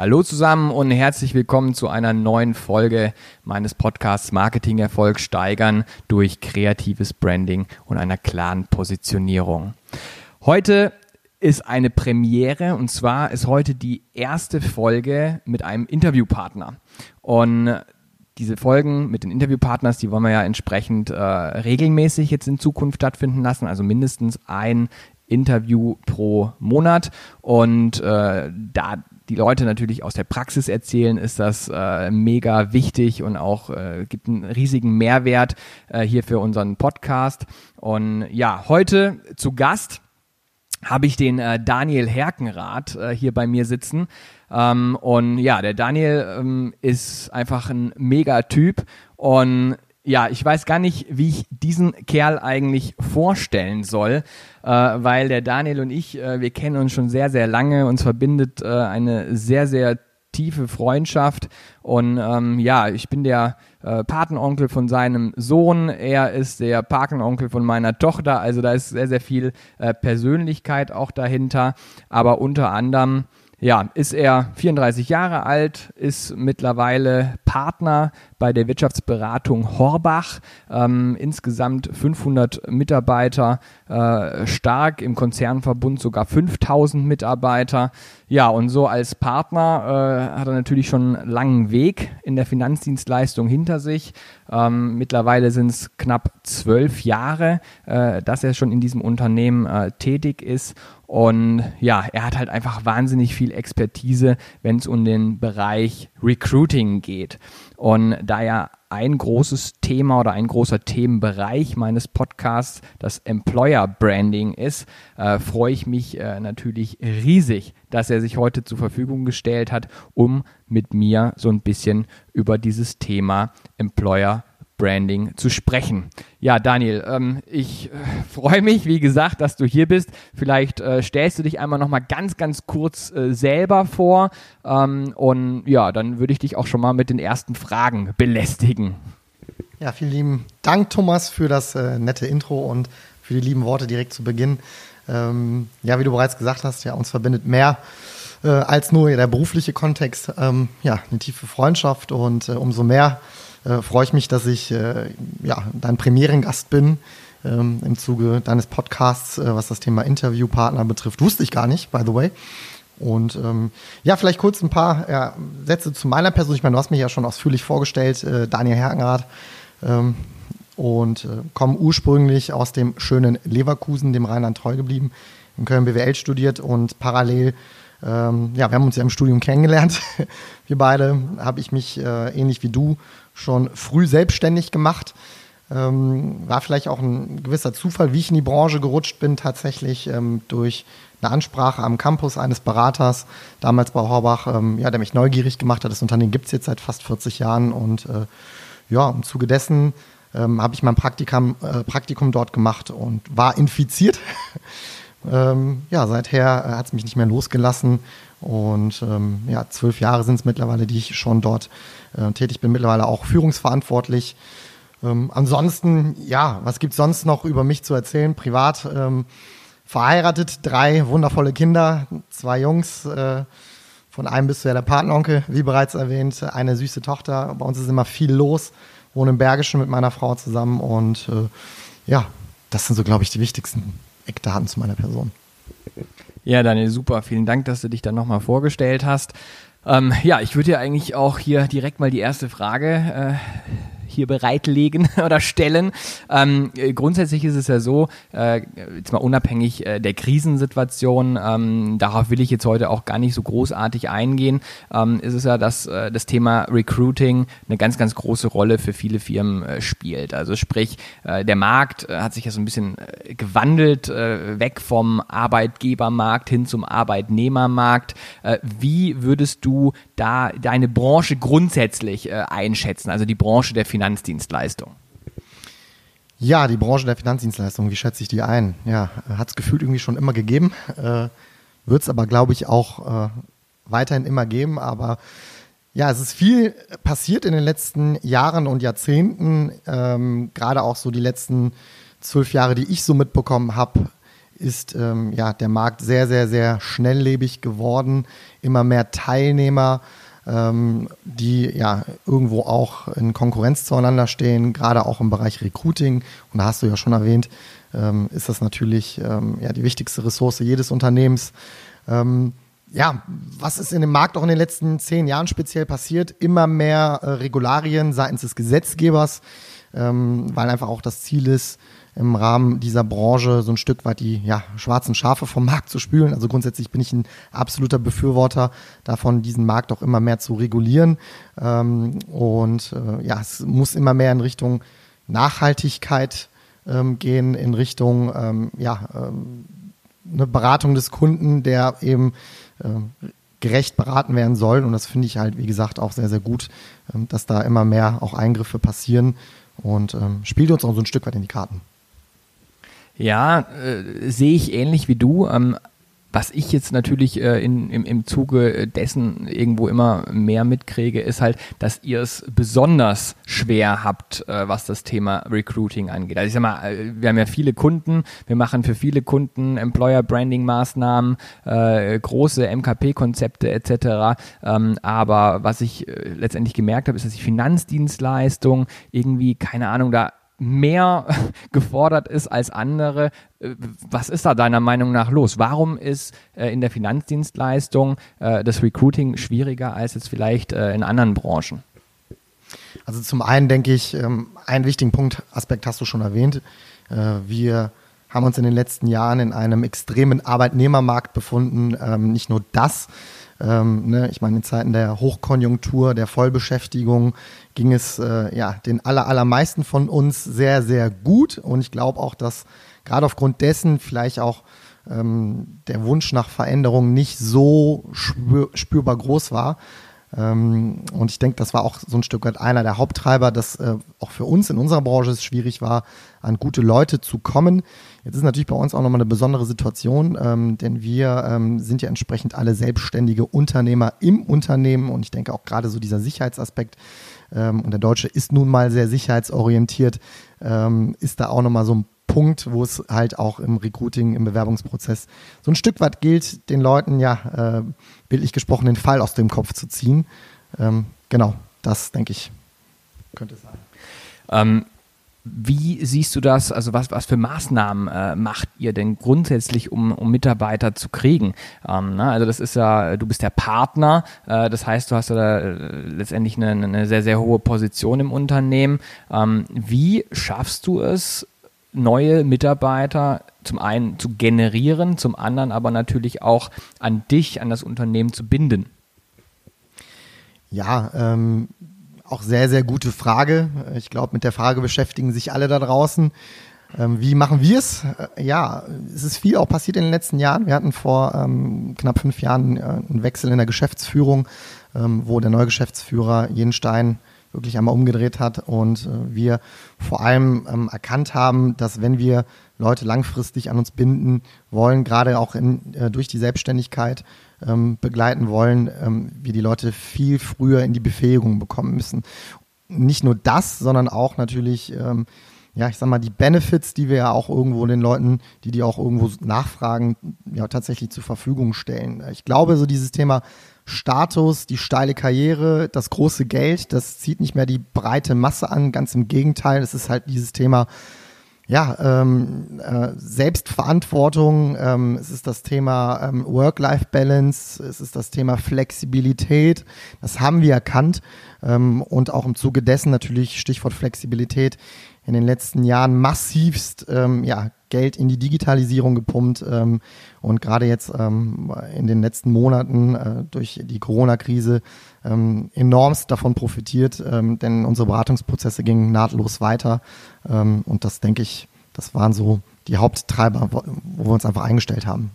Hallo zusammen und herzlich willkommen zu einer neuen Folge meines Podcasts Marketingerfolg steigern durch kreatives Branding und einer klaren Positionierung. Heute ist eine Premiere und zwar ist heute die erste Folge mit einem Interviewpartner. Und diese Folgen mit den Interviewpartners, die wollen wir ja entsprechend äh, regelmäßig jetzt in Zukunft stattfinden lassen, also mindestens ein Interview pro Monat. Und äh, da die Leute natürlich aus der Praxis erzählen, ist das äh, mega wichtig und auch äh, gibt einen riesigen Mehrwert äh, hier für unseren Podcast. Und ja, heute zu Gast habe ich den äh, Daniel Herkenrath äh, hier bei mir sitzen. Ähm, und ja, der Daniel ähm, ist einfach ein mega Typ und ja, ich weiß gar nicht, wie ich diesen Kerl eigentlich vorstellen soll, äh, weil der Daniel und ich, äh, wir kennen uns schon sehr, sehr lange. Uns verbindet äh, eine sehr, sehr tiefe Freundschaft. Und ähm, ja, ich bin der äh, Patenonkel von seinem Sohn. Er ist der Patenonkel von meiner Tochter. Also da ist sehr, sehr viel äh, Persönlichkeit auch dahinter. Aber unter anderem ja, ist er 34 Jahre alt, ist mittlerweile Partner bei der Wirtschaftsberatung Horbach. Ähm, insgesamt 500 Mitarbeiter, äh, stark im Konzernverbund sogar 5000 Mitarbeiter. Ja, und so als Partner äh, hat er natürlich schon einen langen Weg in der Finanzdienstleistung hinter sich. Ähm, mittlerweile sind es knapp zwölf Jahre, äh, dass er schon in diesem Unternehmen äh, tätig ist. Und ja, er hat halt einfach wahnsinnig viel Expertise, wenn es um den Bereich Recruiting geht. Und da ja ein großes Thema oder ein großer Themenbereich meines Podcasts das Employer Branding ist, äh, freue ich mich äh, natürlich riesig, dass er sich heute zur Verfügung gestellt hat, um mit mir so ein bisschen über dieses Thema Employer Branding zu sprechen. Ja, Daniel, ähm, ich äh, freue mich, wie gesagt, dass du hier bist. Vielleicht äh, stellst du dich einmal noch mal ganz, ganz kurz äh, selber vor ähm, und ja, dann würde ich dich auch schon mal mit den ersten Fragen belästigen. Ja, vielen lieben Dank, Thomas, für das äh, nette Intro und für die lieben Worte direkt zu Beginn. Ähm, ja, wie du bereits gesagt hast, ja, uns verbindet mehr äh, als nur der berufliche Kontext. Ähm, ja, eine tiefe Freundschaft und äh, umso mehr äh, freue ich mich, dass ich äh, ja, dein Premierengast bin ähm, im Zuge deines Podcasts, äh, was das Thema Interviewpartner betrifft. Wusste ich gar nicht, by the way. Und ähm, ja, vielleicht kurz ein paar ja, Sätze zu meiner Person. Ich meine, du hast mich ja schon ausführlich vorgestellt, äh, Daniel Herkenrath. Ähm, und äh, komme ursprünglich aus dem schönen Leverkusen, dem Rheinland treu geblieben, in Köln BWL studiert und parallel ähm, ja, wir haben uns ja im Studium kennengelernt. Wir beide habe ich mich äh, ähnlich wie du schon früh selbstständig gemacht. Ähm, war vielleicht auch ein gewisser Zufall, wie ich in die Branche gerutscht bin, tatsächlich ähm, durch eine Ansprache am Campus eines Beraters, damals bei Horbach, ähm, ja, der mich neugierig gemacht hat. Das Unternehmen gibt es jetzt seit fast 40 Jahren und äh, ja, im Zuge dessen ähm, habe ich mein Praktikum, äh, Praktikum dort gemacht und war infiziert. ähm, ja, seither äh, hat es mich nicht mehr losgelassen und ähm, ja, zwölf Jahre sind es mittlerweile, die ich schon dort äh, tätig bin, mittlerweile auch führungsverantwortlich. Ähm, ansonsten, ja, was gibt es sonst noch über mich zu erzählen? Privat ähm, verheiratet, drei wundervolle Kinder, zwei Jungs, äh, von einem bist du ja der Patenonkel, wie bereits erwähnt, eine süße Tochter. Bei uns ist immer viel los, wohne im Bergischen mit meiner Frau zusammen und äh, ja, das sind so, glaube ich, die wichtigsten Eckdaten zu meiner Person. Ja, Daniel, super. Vielen Dank, dass du dich dann nochmal vorgestellt hast. Ähm, ja, ich würde ja eigentlich auch hier direkt mal die erste Frage äh, hier bereitlegen oder stellen. Ähm, grundsätzlich ist es ja so, äh, jetzt mal unabhängig äh, der Krisensituation, ähm, darauf will ich jetzt heute auch gar nicht so großartig eingehen, ähm, ist es ja, dass äh, das Thema Recruiting eine ganz, ganz große Rolle für viele Firmen äh, spielt. Also sprich, äh, der Markt äh, hat sich ja so ein bisschen gewandelt, weg vom Arbeitgebermarkt hin zum Arbeitnehmermarkt. wie würdest du da deine Branche grundsätzlich einschätzen, also die Branche der Finanz Finanzdienstleistung? Ja, die Branche der Finanzdienstleistung, wie schätze ich die ein? Ja, hat es gefühlt irgendwie schon immer gegeben, äh, wird es aber, glaube ich, auch äh, weiterhin immer geben. Aber ja, es ist viel passiert in den letzten Jahren und Jahrzehnten, ähm, gerade auch so die letzten zwölf Jahre, die ich so mitbekommen habe, ist ähm, ja der Markt sehr, sehr, sehr schnelllebig geworden. Immer mehr Teilnehmer, ähm, die ja irgendwo auch in Konkurrenz zueinander stehen, gerade auch im Bereich Recruiting. Und da hast du ja schon erwähnt, ähm, ist das natürlich ähm, ja die wichtigste Ressource jedes Unternehmens. Ähm, ja, was ist in dem Markt auch in den letzten zehn Jahren speziell passiert? Immer mehr äh, Regularien seitens des Gesetzgebers, ähm, weil einfach auch das Ziel ist, im Rahmen dieser Branche so ein Stück weit die ja, schwarzen Schafe vom Markt zu spülen. Also grundsätzlich bin ich ein absoluter Befürworter davon, diesen Markt auch immer mehr zu regulieren. Ähm, und äh, ja, es muss immer mehr in Richtung Nachhaltigkeit ähm, gehen, in Richtung ähm, ja, ähm, eine Beratung des Kunden, der eben äh, gerecht beraten werden soll. Und das finde ich halt, wie gesagt, auch sehr, sehr gut, ähm, dass da immer mehr auch Eingriffe passieren und ähm, spielt uns auch so ein Stück weit in die Karten. Ja, äh, sehe ich ähnlich wie du. Ähm, was ich jetzt natürlich äh, in, im, im Zuge dessen irgendwo immer mehr mitkriege, ist halt, dass ihr es besonders schwer habt, äh, was das Thema Recruiting angeht. Also ich sag mal, äh, wir haben ja viele Kunden, wir machen für viele Kunden Employer Branding Maßnahmen, äh, große MKP-Konzepte etc. Ähm, aber was ich äh, letztendlich gemerkt habe, ist, dass die Finanzdienstleistung irgendwie, keine Ahnung, da mehr gefordert ist als andere. Äh, was ist da deiner Meinung nach los? Warum ist äh, in der Finanzdienstleistung äh, das Recruiting schwieriger als jetzt vielleicht in anderen Branchen? Also zum einen denke ich, ähm, einen wichtigen Punkt, Aspekt hast du schon erwähnt. Äh, wir haben uns in den letzten Jahren in einem extremen Arbeitnehmermarkt befunden. Ähm, nicht nur das, ähm, ne, ich meine, in Zeiten der Hochkonjunktur, der Vollbeschäftigung ging es äh, ja den aller, allermeisten von uns sehr, sehr gut. Und ich glaube auch, dass gerade aufgrund dessen vielleicht auch ähm, der Wunsch nach Veränderung nicht so spür, spürbar groß war. Ähm, und ich denke, das war auch so ein Stück weit einer der Haupttreiber, dass äh, auch für uns in unserer Branche es schwierig war, an gute Leute zu kommen. Jetzt ist natürlich bei uns auch nochmal eine besondere Situation, ähm, denn wir ähm, sind ja entsprechend alle selbstständige Unternehmer im Unternehmen und ich denke auch gerade so dieser Sicherheitsaspekt ähm, und der Deutsche ist nun mal sehr sicherheitsorientiert, ähm, ist da auch nochmal so ein Punkt, wo es halt auch im Recruiting, im Bewerbungsprozess so ein Stück weit gilt, den Leuten ja äh, bildlich gesprochen den Fall aus dem Kopf zu ziehen. Ähm, genau, das denke ich, könnte es sein. Ähm, wie siehst du das? Also was, was für Maßnahmen äh, macht ihr denn grundsätzlich, um, um Mitarbeiter zu kriegen? Ähm, ne? Also das ist ja, du bist der Partner, äh, das heißt, du hast ja äh, letztendlich eine, eine sehr, sehr hohe Position im Unternehmen. Ähm, wie schaffst du es, neue Mitarbeiter zum einen zu generieren, zum anderen aber natürlich auch an dich, an das Unternehmen zu binden? Ja, ähm, auch sehr, sehr gute Frage. Ich glaube, mit der Frage beschäftigen sich alle da draußen. Ähm, wie machen wir es? Äh, ja, es ist viel auch passiert in den letzten Jahren. Wir hatten vor ähm, knapp fünf Jahren äh, einen Wechsel in der Geschäftsführung, ähm, wo der neue Geschäftsführer jeden Stein wirklich einmal umgedreht hat und äh, wir vor allem ähm, erkannt haben, dass wenn wir Leute langfristig an uns binden wollen, gerade auch in, äh, durch die Selbstständigkeit, ähm, begleiten wollen, ähm, wir die Leute viel früher in die Befähigung bekommen müssen. Nicht nur das, sondern auch natürlich, ähm, ja, ich sag mal, die Benefits, die wir ja auch irgendwo den Leuten, die die auch irgendwo nachfragen, ja, tatsächlich zur Verfügung stellen. Ich glaube, so dieses Thema Status, die steile Karriere, das große Geld, das zieht nicht mehr die breite Masse an, ganz im Gegenteil, es ist halt dieses Thema, ja, ähm, äh, Selbstverantwortung, ähm, es ist das Thema ähm, Work-Life-Balance, es ist das Thema Flexibilität, das haben wir erkannt ähm, und auch im Zuge dessen natürlich Stichwort Flexibilität in den letzten Jahren massivst ähm, ja, Geld in die Digitalisierung gepumpt ähm, und gerade jetzt ähm, in den letzten Monaten äh, durch die Corona-Krise ähm, enormst davon profitiert, ähm, denn unsere Beratungsprozesse gingen nahtlos weiter ähm, und das denke ich, das waren so die Haupttreiber, wo, wo wir uns einfach eingestellt haben.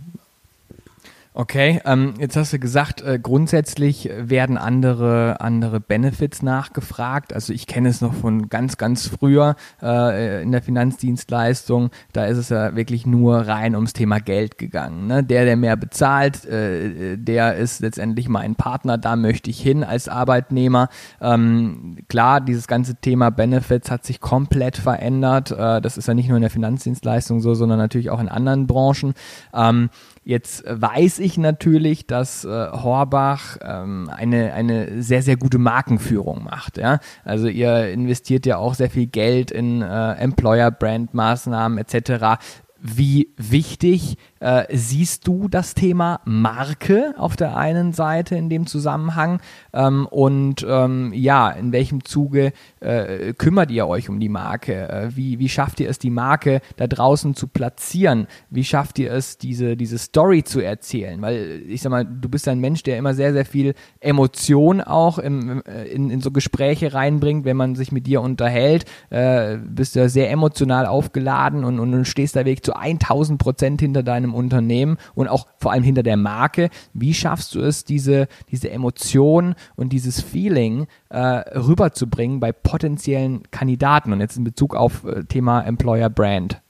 Okay, ähm, jetzt hast du gesagt, äh, grundsätzlich werden andere, andere Benefits nachgefragt. Also ich kenne es noch von ganz, ganz früher äh, in der Finanzdienstleistung. Da ist es ja wirklich nur rein ums Thema Geld gegangen. Ne? Der, der mehr bezahlt, äh, der ist letztendlich mein Partner. Da möchte ich hin als Arbeitnehmer. Ähm, klar, dieses ganze Thema Benefits hat sich komplett verändert. Äh, das ist ja nicht nur in der Finanzdienstleistung so, sondern natürlich auch in anderen Branchen. Ähm, Jetzt weiß ich natürlich, dass äh, Horbach ähm, eine, eine sehr, sehr gute Markenführung macht. Ja? Also ihr investiert ja auch sehr viel Geld in äh, Employer-Brand-Maßnahmen etc. Wie wichtig äh, siehst du das Thema Marke auf der einen Seite in dem Zusammenhang ähm, und ähm, ja, in welchem Zuge äh, kümmert ihr euch um die Marke? Äh, wie, wie schafft ihr es, die Marke da draußen zu platzieren? Wie schafft ihr es, diese, diese Story zu erzählen? Weil ich sag mal, du bist ein Mensch, der immer sehr, sehr viel Emotion auch im, äh, in, in so Gespräche reinbringt, wenn man sich mit dir unterhält. Äh, bist du sehr emotional aufgeladen und, und, und stehst da wirklich zu 1000 Prozent hinter deinem Unternehmen und auch vor allem hinter der Marke. Wie schaffst du es, diese, diese Emotion und dieses Feeling äh, rüberzubringen bei potenziellen Kandidaten? Und jetzt in Bezug auf äh, Thema Employer Brand.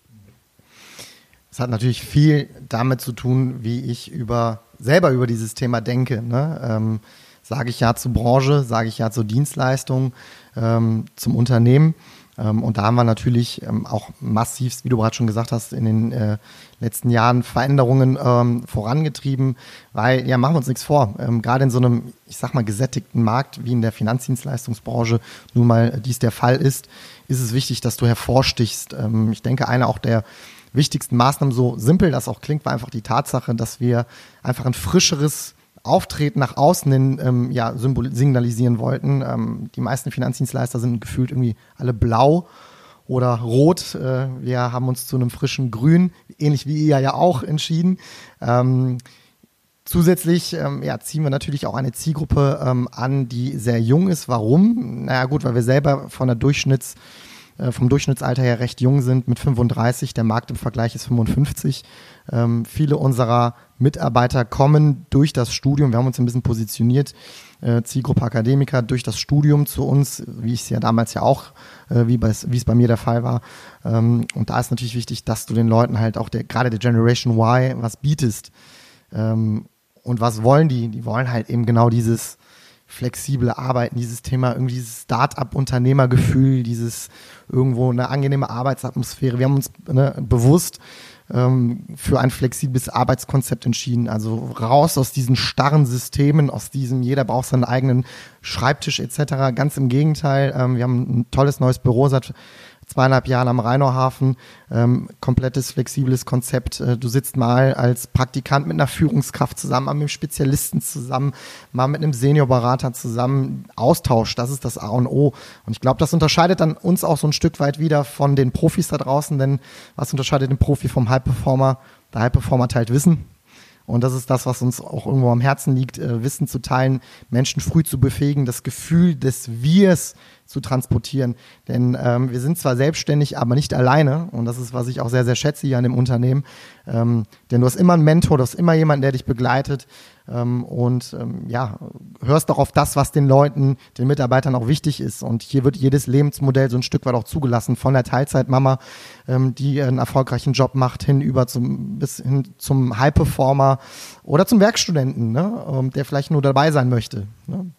Es hat natürlich viel damit zu tun, wie ich über selber über dieses Thema denke. Ne? Ähm, sage ich ja zur Branche, sage ich ja zur Dienstleistung, ähm, zum Unternehmen. Ähm, und da haben wir natürlich ähm, auch massiv, wie du gerade schon gesagt hast, in den äh, letzten Jahren Veränderungen ähm, vorangetrieben, weil, ja, machen wir uns nichts vor, gerade in so einem, ich sag mal, gesättigten Markt wie in der Finanzdienstleistungsbranche nun mal dies der Fall ist, ist es wichtig, dass du hervorstichst. Ich denke, eine auch der wichtigsten Maßnahmen, so simpel das auch klingt, war einfach die Tatsache, dass wir einfach ein frischeres Auftreten nach außen hin ähm, ja, signalisieren wollten. Ähm, die meisten Finanzdienstleister sind gefühlt irgendwie alle blau oder rot. Äh, wir haben uns zu einem frischen Grün, ähnlich wie ihr ja auch, entschieden. Ähm, Zusätzlich ähm, ja, ziehen wir natürlich auch eine Zielgruppe ähm, an, die sehr jung ist. Warum? Naja gut, weil wir selber von der Durchschnitts, äh, vom Durchschnittsalter her recht jung sind mit 35. Der Markt im Vergleich ist 55. Ähm, viele unserer Mitarbeiter kommen durch das Studium, wir haben uns ein bisschen positioniert, äh, Zielgruppe Akademiker, durch das Studium zu uns, wie ich es ja damals ja auch, äh, wie, es bei mir der Fall war. Ähm, und da ist natürlich wichtig, dass du den Leuten halt auch der, gerade der Generation Y was bietest. Ähm, und was wollen die? Die wollen halt eben genau dieses flexible Arbeiten, dieses Thema, irgendwie dieses Start-up-Unternehmergefühl, dieses irgendwo eine angenehme Arbeitsatmosphäre. Wir haben uns ne, bewusst ähm, für ein flexibles Arbeitskonzept entschieden. Also raus aus diesen starren Systemen, aus diesem, jeder braucht seinen eigenen Schreibtisch etc. Ganz im Gegenteil, ähm, wir haben ein tolles neues Büro seit zweieinhalb Jahren am Rheinauhafen. Ähm, komplettes, flexibles Konzept. Äh, du sitzt mal als Praktikant mit einer Führungskraft zusammen, mal mit einem Spezialisten zusammen, mal mit einem Seniorberater zusammen. Austausch, das ist das A und O. Und ich glaube, das unterscheidet dann uns auch so ein Stück weit wieder von den Profis da draußen, denn was unterscheidet den Profi vom High Performer? Der High Performer teilt Wissen. Und das ist das, was uns auch irgendwo am Herzen liegt, äh, Wissen zu teilen, Menschen früh zu befähigen, das Gefühl des Wirs zu transportieren. Denn ähm, wir sind zwar selbstständig, aber nicht alleine. Und das ist, was ich auch sehr, sehr schätze hier an dem Unternehmen. Ähm, denn du hast immer einen Mentor, du hast immer jemanden, der dich begleitet. Ähm, und ähm, ja, hörst doch auf das, was den Leuten, den Mitarbeitern auch wichtig ist. Und hier wird jedes Lebensmodell so ein Stück weit auch zugelassen. Von der Teilzeitmama, ähm, die einen erfolgreichen Job macht, hin über zum, bis hin zum High-Performer oder zum Werkstudenten, ne? Ähm, der vielleicht nur dabei sein möchte. Ne?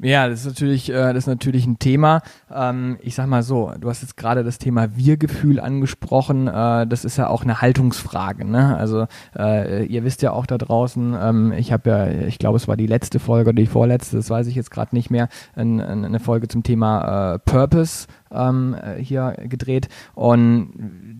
Ja, das ist natürlich, äh, das ist natürlich ein Thema. Ähm, ich sag mal so, du hast jetzt gerade das Thema Wir-Gefühl angesprochen. Äh, das ist ja auch eine Haltungsfrage. Ne? Also äh, ihr wisst ja auch da draußen, ähm, ich habe ja, ich glaube, es war die letzte Folge oder die vorletzte, das weiß ich jetzt gerade nicht mehr, ein, eine Folge zum Thema äh, Purpose ähm, äh, hier gedreht. Und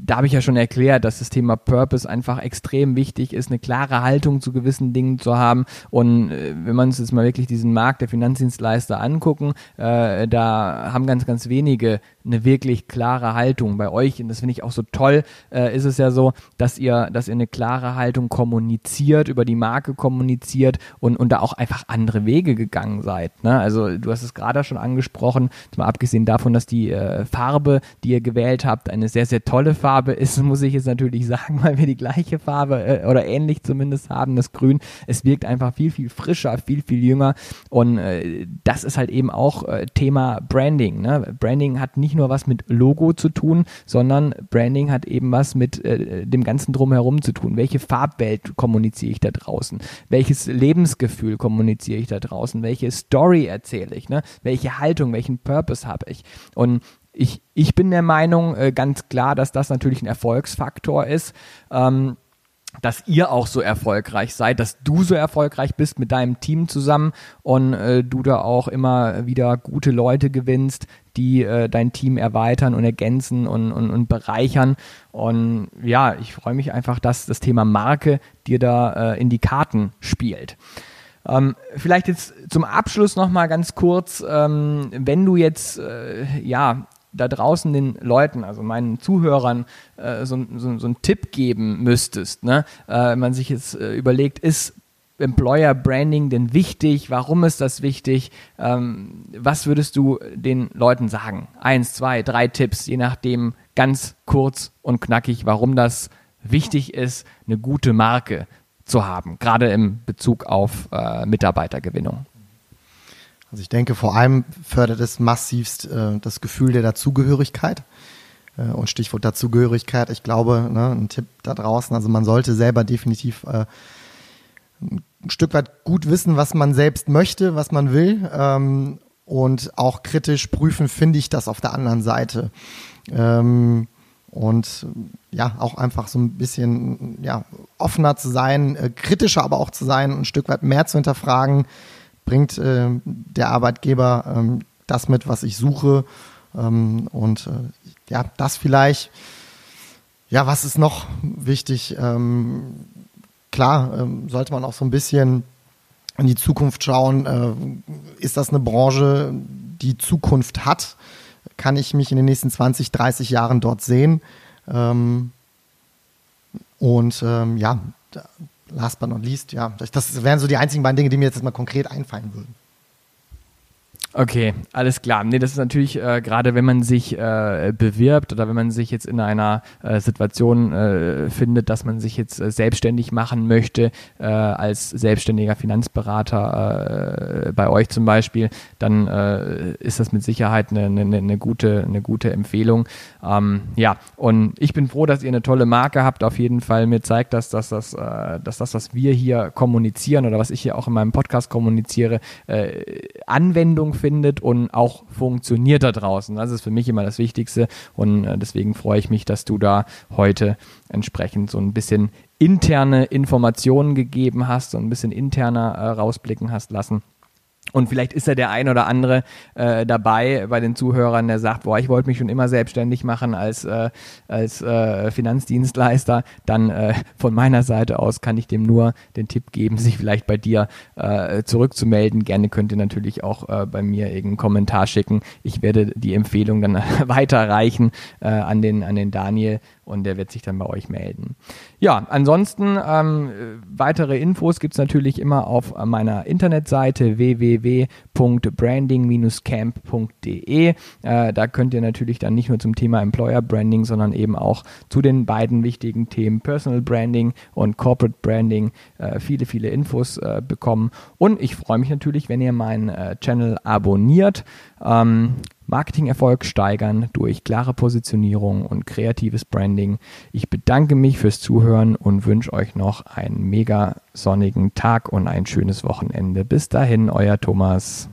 da habe ich ja schon erklärt, dass das Thema Purpose einfach extrem wichtig ist, eine klare Haltung zu gewissen Dingen zu haben. Und äh, wenn man uns jetzt mal wirklich diesen Markt der Finanzdienstleister angucken, äh, da haben ganz, ganz wenige eine wirklich klare Haltung bei euch. Und das finde ich auch so toll, äh, ist es ja so, dass ihr, dass ihr eine klare Haltung kommuniziert, über die Marke kommuniziert und, und da auch einfach andere Wege gegangen seid. Ne? Also du hast es gerade schon angesprochen, mal abgesehen davon, dass die äh, Farbe, die ihr gewählt habt, eine sehr, sehr tolle Farbe ist, muss ich jetzt natürlich sagen, weil wir die gleiche Farbe äh, oder ähnlich zumindest haben, das Grün. Es wirkt einfach viel, viel frischer, viel, viel jünger und äh, das ist halt eben auch äh, Thema Branding. Ne? Branding hat nicht nur was mit Logo zu tun, sondern Branding hat eben was mit äh, dem ganzen Drumherum zu tun. Welche Farbwelt kommuniziere ich da draußen? Welches Lebensgefühl kommuniziere ich da draußen? Welche Story erzähle ich? Ne? Welche Haltung, welchen Purpose habe ich? Und ich, ich bin der Meinung äh, ganz klar, dass das natürlich ein Erfolgsfaktor ist. Ähm, dass ihr auch so erfolgreich seid, dass du so erfolgreich bist mit deinem Team zusammen und äh, du da auch immer wieder gute Leute gewinnst, die äh, dein Team erweitern und ergänzen und, und, und bereichern. Und ja, ich freue mich einfach, dass das Thema Marke dir da in die Karten spielt. Ähm, vielleicht jetzt zum Abschluss nochmal ganz kurz, ähm, wenn du jetzt äh, ja da draußen den Leuten, also meinen Zuhörern, äh, so, so, so, einen Tipp geben müsstest, ne? äh, man sich jetzt äh, überlegt, ist Employer Branding denn wichtig? Warum ist das wichtig? Ähm, was würdest du den Leuten sagen? Eins, zwei, drei Tipps, je nachdem, ganz kurz und knackig, warum das wichtig ist, eine gute Marke zu haben, gerade im Bezug auf äh, Mitarbeitergewinnung. Also ich denke, vor allem fördert es massivst äh, das Gefühl der Dazugehörigkeit. Äh, und Stichwort Dazugehörigkeit, ich glaube, ne, ein Tipp da draußen, also man sollte selber definitiv äh, ein Stück weit gut wissen, was man selbst möchte, was man will. Ähm, und auch kritisch prüfen, finde ich das auf der anderen Seite. Ähm, und ja, auch einfach so ein bisschen ja, offener zu sein, äh, kritischer aber auch zu sein, ein Stück weit mehr zu hinterfragen bringt äh, der Arbeitgeber ähm, das mit, was ich suche. Ähm, und äh, ja, das vielleicht. Ja, was ist noch wichtig? Ähm, klar, ähm, sollte man auch so ein bisschen in die Zukunft schauen. Äh, ist das eine Branche, die Zukunft hat? Kann ich mich in den nächsten 20, 30 Jahren dort sehen? Ähm, und ja, last but not least, ja, das wären so die einzigen beiden Dinge, die mir jetzt mal konkret einfallen würden. Okay, alles klar. Nee, das ist natürlich äh, gerade, wenn man sich äh, bewirbt oder wenn man sich jetzt in einer äh, Situation äh, findet, dass man sich jetzt äh, selbstständig machen möchte, äh, als selbstständiger Finanzberater bei euch zum Beispiel, dann ist das mit Sicherheit eine, eine, eine, gute, eine gute Empfehlung. Ähm, ja, und ich bin froh, dass ihr eine tolle Marke habt. Auf jeden Fall mir zeigt das, dass das, dass das, was wir hier kommunizieren oder was ich hier auch in meinem Podcast kommuniziere, Anwendung findet und auch funktioniert da draußen. Das ist für mich immer das Wichtigste und äh, deswegen freue ich mich, dass du da heute entsprechend so ein bisschen interne Informationen gegeben hast, so ein bisschen interner äh, rausblicken hast lassen. Und vielleicht ist ja der ein oder andere äh, dabei bei den Zuhörern, der sagt, boah, ich wollte mich schon immer selbstständig machen als, äh, als äh, Finanzdienstleister. Dann äh, von meiner Seite aus kann ich dem nur den Tipp geben, sich vielleicht bei dir äh, zurückzumelden. Gerne könnt ihr natürlich auch äh, bei mir irgendeinen Kommentar schicken. Ich werde die Empfehlung dann weiterreichen äh, an, den, an den Daniel und der wird sich dann bei euch melden. Ja, ansonsten ähm, weitere Infos gibt es natürlich immer auf meiner Internetseite www.branding-camp.de. Äh, da könnt ihr natürlich dann nicht nur zum Thema Employer Branding, sondern eben auch zu den beiden wichtigen Themen Personal Branding und Corporate Branding äh, viele, viele Infos äh, bekommen. Und ich freue mich natürlich, wenn ihr meinen äh, Channel abonniert. Ähm, Marketingerfolg steigern durch klare Positionierung und kreatives Branding. Ich bedanke mich fürs Zuhören und wünsche euch noch einen mega sonnigen Tag und ein schönes Wochenende. Bis dahin, euer Thomas.